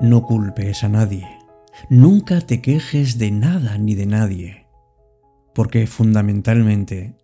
No culpes a nadie. Nunca te quejes de nada ni de nadie, porque fundamentalmente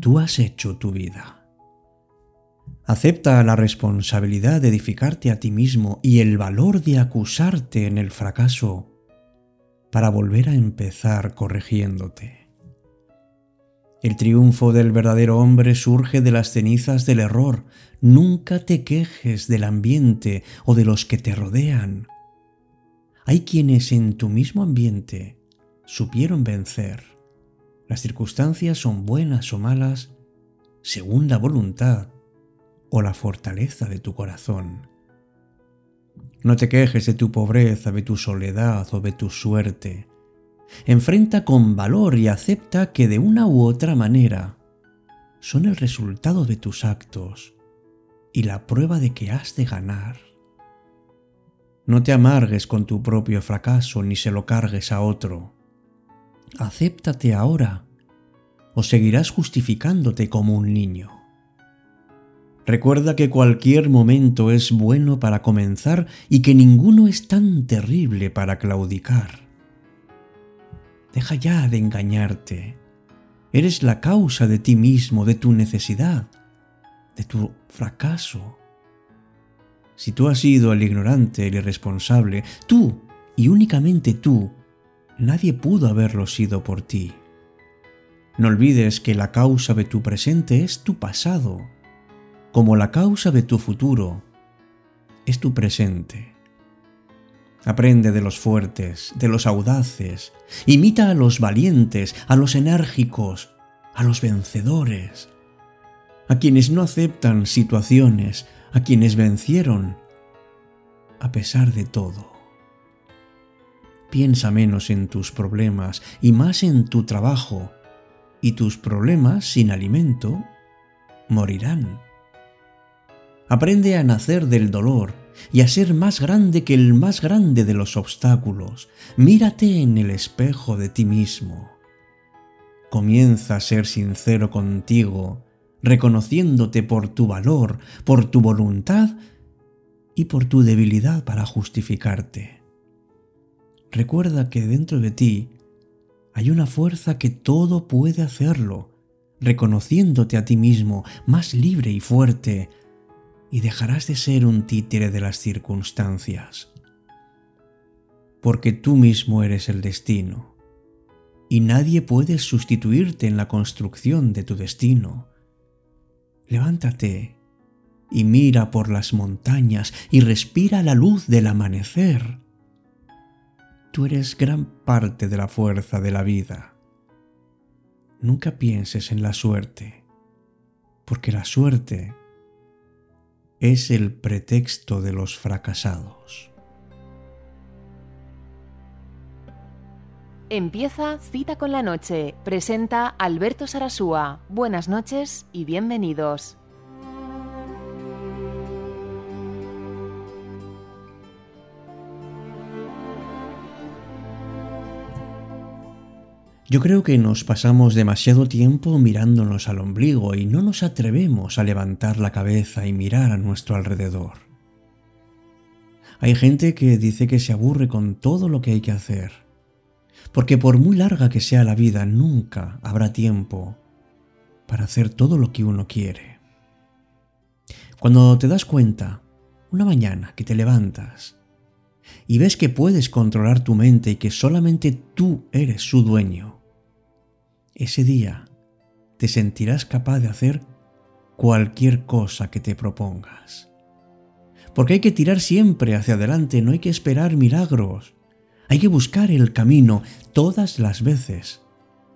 tú has hecho tu vida. Acepta la responsabilidad de edificarte a ti mismo y el valor de acusarte en el fracaso para volver a empezar corrigiéndote. El triunfo del verdadero hombre surge de las cenizas del error. Nunca te quejes del ambiente o de los que te rodean. Hay quienes en tu mismo ambiente supieron vencer. Las circunstancias son buenas o malas según la voluntad o la fortaleza de tu corazón. No te quejes de tu pobreza, de tu soledad o de tu suerte. Enfrenta con valor y acepta que de una u otra manera son el resultado de tus actos y la prueba de que has de ganar. No te amargues con tu propio fracaso ni se lo cargues a otro. Acéptate ahora o seguirás justificándote como un niño. Recuerda que cualquier momento es bueno para comenzar y que ninguno es tan terrible para claudicar. Deja ya de engañarte. Eres la causa de ti mismo, de tu necesidad, de tu fracaso. Si tú has sido el ignorante, el irresponsable, tú y únicamente tú, nadie pudo haberlo sido por ti. No olvides que la causa de tu presente es tu pasado como la causa de tu futuro es tu presente. Aprende de los fuertes, de los audaces, imita a los valientes, a los enérgicos, a los vencedores, a quienes no aceptan situaciones, a quienes vencieron, a pesar de todo. Piensa menos en tus problemas y más en tu trabajo, y tus problemas sin alimento morirán. Aprende a nacer del dolor y a ser más grande que el más grande de los obstáculos. Mírate en el espejo de ti mismo. Comienza a ser sincero contigo, reconociéndote por tu valor, por tu voluntad y por tu debilidad para justificarte. Recuerda que dentro de ti hay una fuerza que todo puede hacerlo, reconociéndote a ti mismo más libre y fuerte, y dejarás de ser un títere de las circunstancias. Porque tú mismo eres el destino y nadie puede sustituirte en la construcción de tu destino. Levántate y mira por las montañas y respira la luz del amanecer. Tú eres gran parte de la fuerza de la vida. Nunca pienses en la suerte, porque la suerte es el pretexto de los fracasados. Empieza Cita con la Noche. Presenta Alberto Sarasúa. Buenas noches y bienvenidos. Yo creo que nos pasamos demasiado tiempo mirándonos al ombligo y no nos atrevemos a levantar la cabeza y mirar a nuestro alrededor. Hay gente que dice que se aburre con todo lo que hay que hacer, porque por muy larga que sea la vida, nunca habrá tiempo para hacer todo lo que uno quiere. Cuando te das cuenta, una mañana que te levantas y ves que puedes controlar tu mente y que solamente tú eres su dueño, ese día te sentirás capaz de hacer cualquier cosa que te propongas. Porque hay que tirar siempre hacia adelante, no hay que esperar milagros. Hay que buscar el camino todas las veces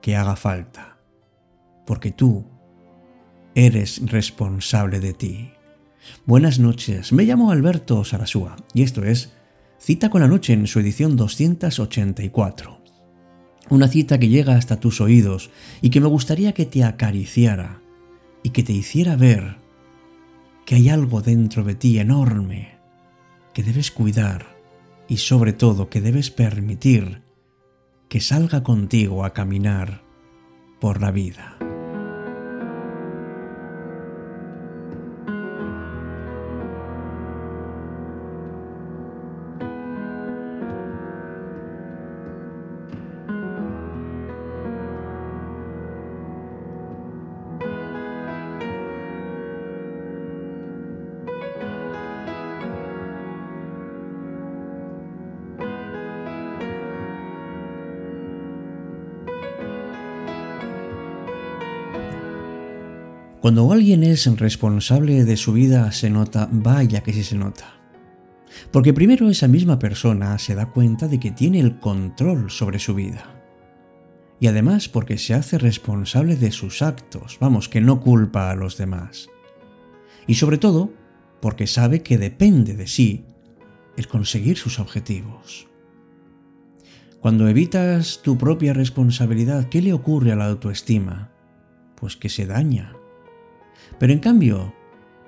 que haga falta. Porque tú eres responsable de ti. Buenas noches, me llamo Alberto Sarasúa y esto es Cita con la Noche en su edición 284. Una cita que llega hasta tus oídos y que me gustaría que te acariciara y que te hiciera ver que hay algo dentro de ti enorme que debes cuidar y sobre todo que debes permitir que salga contigo a caminar por la vida. Cuando alguien es responsable de su vida se nota, vaya que sí se nota. Porque primero esa misma persona se da cuenta de que tiene el control sobre su vida. Y además porque se hace responsable de sus actos, vamos, que no culpa a los demás. Y sobre todo porque sabe que depende de sí el conseguir sus objetivos. Cuando evitas tu propia responsabilidad, ¿qué le ocurre a la autoestima? Pues que se daña. Pero en cambio,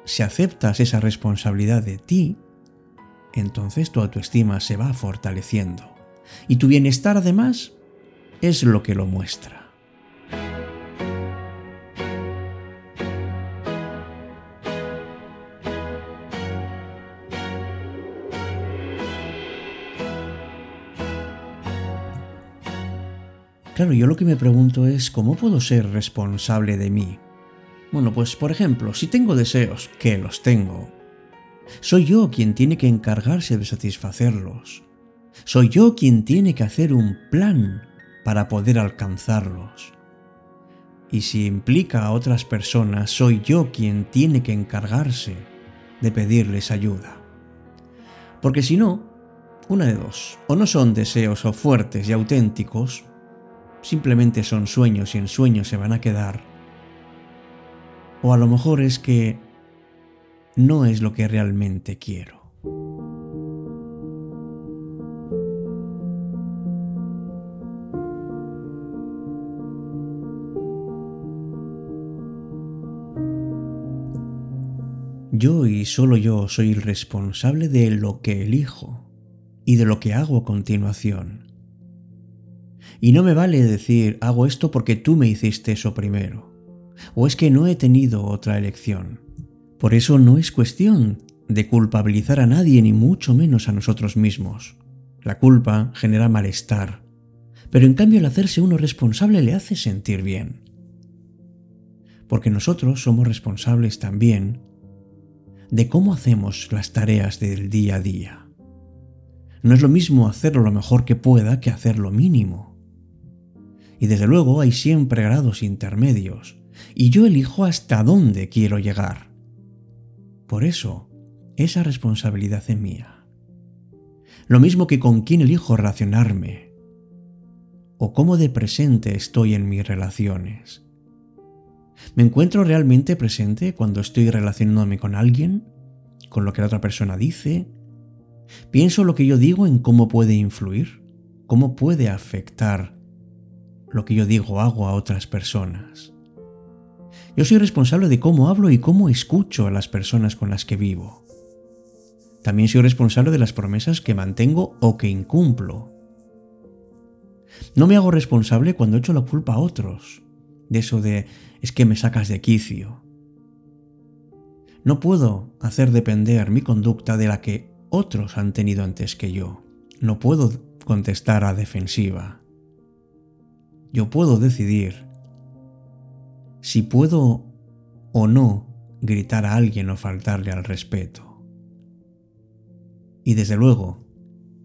si aceptas esa responsabilidad de ti, entonces tu autoestima se va fortaleciendo. Y tu bienestar además es lo que lo muestra. Claro, yo lo que me pregunto es, ¿cómo puedo ser responsable de mí? Bueno, pues por ejemplo, si tengo deseos, que los tengo, soy yo quien tiene que encargarse de satisfacerlos. Soy yo quien tiene que hacer un plan para poder alcanzarlos. Y si implica a otras personas, soy yo quien tiene que encargarse de pedirles ayuda. Porque si no, una de dos, o no son deseos o fuertes y auténticos, simplemente son sueños y en sueños se van a quedar. O a lo mejor es que no es lo que realmente quiero. Yo y solo yo soy el responsable de lo que elijo y de lo que hago a continuación. Y no me vale decir hago esto porque tú me hiciste eso primero, o es que no he tenido otra elección. Por eso no es cuestión de culpabilizar a nadie ni mucho menos a nosotros mismos. La culpa genera malestar, pero en cambio el hacerse uno responsable le hace sentir bien. Porque nosotros somos responsables también de cómo hacemos las tareas del día a día. No es lo mismo hacerlo lo mejor que pueda que hacer lo mínimo. Y desde luego hay siempre grados intermedios, y yo elijo hasta dónde quiero llegar. Por eso, esa responsabilidad es mía. Lo mismo que con quién elijo relacionarme, o cómo de presente estoy en mis relaciones. ¿Me encuentro realmente presente cuando estoy relacionándome con alguien? ¿Con lo que la otra persona dice? ¿Pienso lo que yo digo en cómo puede influir? ¿Cómo puede afectar lo que yo digo o hago a otras personas? Yo soy responsable de cómo hablo y cómo escucho a las personas con las que vivo. También soy responsable de las promesas que mantengo o que incumplo. No me hago responsable cuando echo la culpa a otros, de eso de es que me sacas de quicio. No puedo hacer depender mi conducta de la que otros han tenido antes que yo. No puedo contestar a defensiva. Yo puedo decidir si puedo o no gritar a alguien o faltarle al respeto. Y desde luego,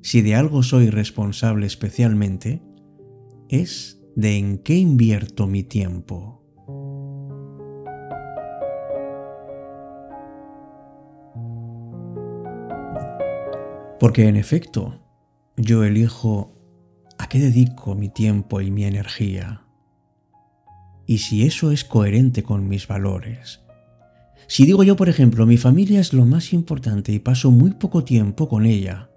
si de algo soy responsable especialmente, es de en qué invierto mi tiempo. Porque en efecto, yo elijo a qué dedico mi tiempo y mi energía y si eso es coherente con mis valores. Si digo yo, por ejemplo, mi familia es lo más importante y paso muy poco tiempo con ella,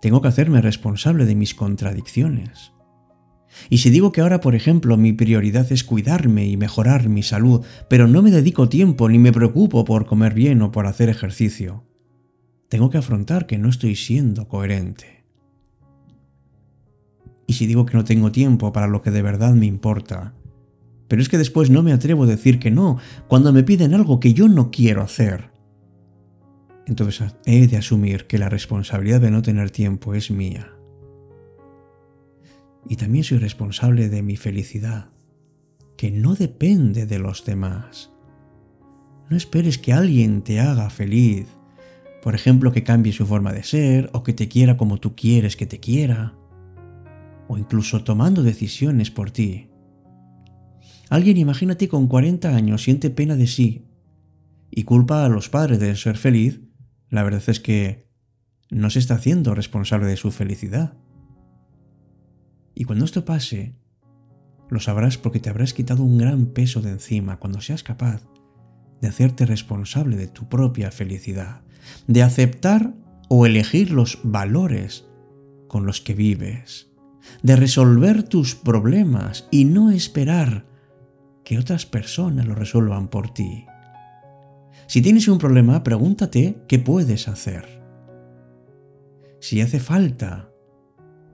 tengo que hacerme responsable de mis contradicciones. Y si digo que ahora, por ejemplo, mi prioridad es cuidarme y mejorar mi salud, pero no me dedico tiempo ni me preocupo por comer bien o por hacer ejercicio, tengo que afrontar que no estoy siendo coherente. Y si digo que no tengo tiempo para lo que de verdad me importa, pero es que después no me atrevo a decir que no cuando me piden algo que yo no quiero hacer. Entonces he de asumir que la responsabilidad de no tener tiempo es mía. Y también soy responsable de mi felicidad, que no depende de los demás. No esperes que alguien te haga feliz, por ejemplo, que cambie su forma de ser o que te quiera como tú quieres que te quiera, o incluso tomando decisiones por ti. Alguien, imagínate, con 40 años siente pena de sí y culpa a los padres de ser feliz, la verdad es que no se está haciendo responsable de su felicidad. Y cuando esto pase, lo sabrás porque te habrás quitado un gran peso de encima cuando seas capaz de hacerte responsable de tu propia felicidad, de aceptar o elegir los valores con los que vives, de resolver tus problemas y no esperar que otras personas lo resuelvan por ti. Si tienes un problema, pregúntate qué puedes hacer. Si hace falta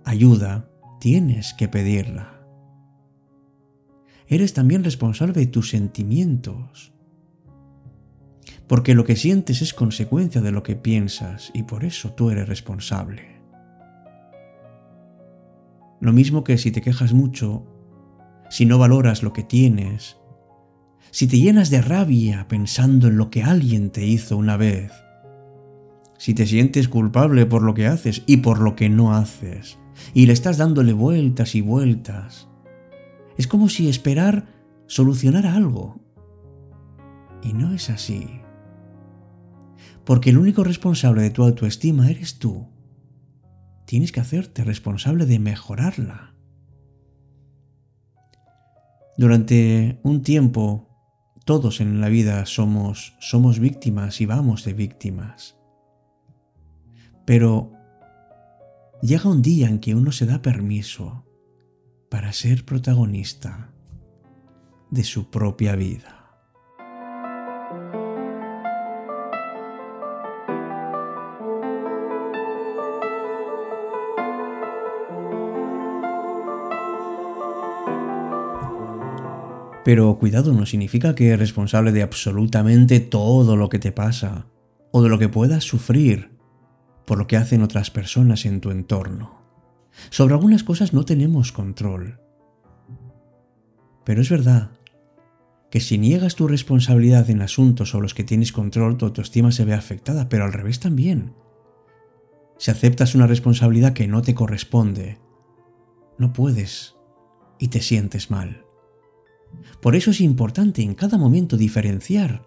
ayuda, tienes que pedirla eres también responsable de tus sentimientos. Porque lo que sientes es consecuencia de lo que piensas y por eso tú eres responsable. Lo mismo que si te quejas mucho, si no valoras lo que tienes, si te llenas de rabia pensando en lo que alguien te hizo una vez, si te sientes culpable por lo que haces y por lo que no haces, y le estás dándole vueltas y vueltas, es como si esperar solucionara algo. Y no es así. Porque el único responsable de tu autoestima eres tú. Tienes que hacerte responsable de mejorarla. Durante un tiempo, todos en la vida somos, somos víctimas y vamos de víctimas. Pero llega un día en que uno se da permiso para ser protagonista de su propia vida. Pero cuidado no significa que eres responsable de absolutamente todo lo que te pasa o de lo que puedas sufrir por lo que hacen otras personas en tu entorno. Sobre algunas cosas no tenemos control. Pero es verdad que si niegas tu responsabilidad en asuntos sobre los que tienes control, tu autoestima se ve afectada, pero al revés también. Si aceptas una responsabilidad que no te corresponde, no puedes y te sientes mal. Por eso es importante en cada momento diferenciar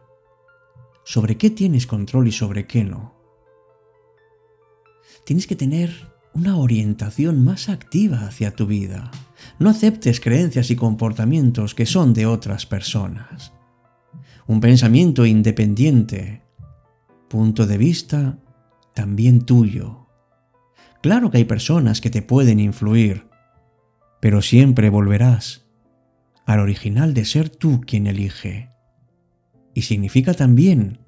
sobre qué tienes control y sobre qué no. Tienes que tener una orientación más activa hacia tu vida. No aceptes creencias y comportamientos que son de otras personas. Un pensamiento independiente. Punto de vista también tuyo. Claro que hay personas que te pueden influir, pero siempre volverás al original de ser tú quien elige. Y significa también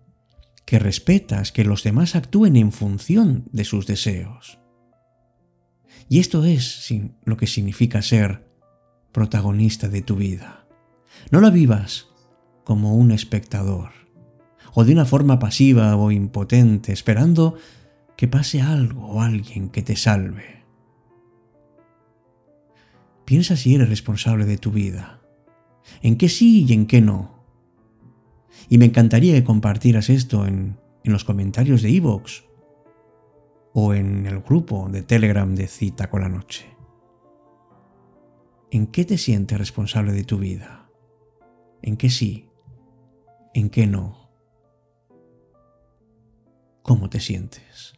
que respetas que los demás actúen en función de sus deseos. Y esto es lo que significa ser protagonista de tu vida. No la vivas como un espectador o de una forma pasiva o impotente, esperando que pase algo o alguien que te salve. Piensa si eres responsable de tu vida, en qué sí y en qué no. Y me encantaría que compartieras esto en, en los comentarios de iVoox o en el grupo de Telegram de Cita con la Noche. ¿En qué te sientes responsable de tu vida? ¿En qué sí? ¿En qué no? ¿Cómo te sientes?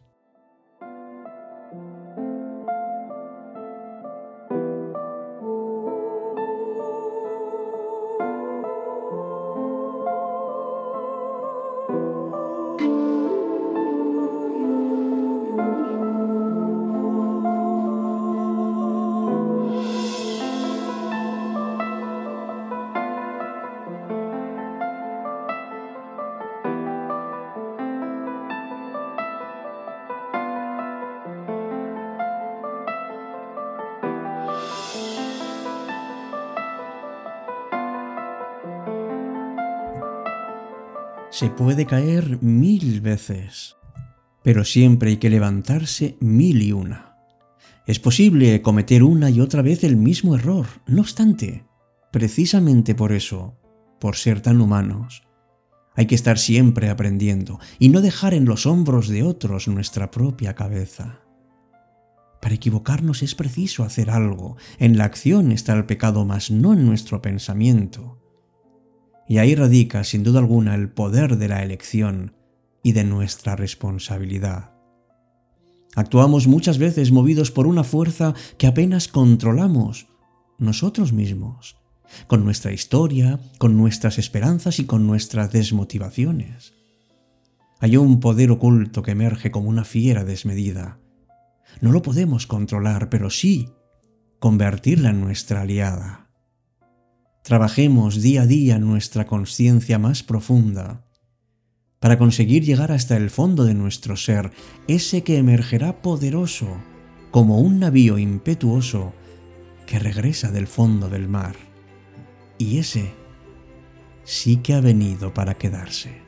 Se puede caer mil veces, pero siempre hay que levantarse mil y una. Es posible cometer una y otra vez el mismo error, no obstante, precisamente por eso, por ser tan humanos, hay que estar siempre aprendiendo y no dejar en los hombros de otros nuestra propia cabeza. Para equivocarnos es preciso hacer algo. En la acción está el pecado, mas no en nuestro pensamiento. Y ahí radica, sin duda alguna, el poder de la elección y de nuestra responsabilidad. Actuamos muchas veces movidos por una fuerza que apenas controlamos nosotros mismos, con nuestra historia, con nuestras esperanzas y con nuestras desmotivaciones. Hay un poder oculto que emerge como una fiera desmedida. No lo podemos controlar, pero sí convertirla en nuestra aliada. Trabajemos día a día nuestra conciencia más profunda para conseguir llegar hasta el fondo de nuestro ser, ese que emergerá poderoso, como un navío impetuoso que regresa del fondo del mar. Y ese sí que ha venido para quedarse.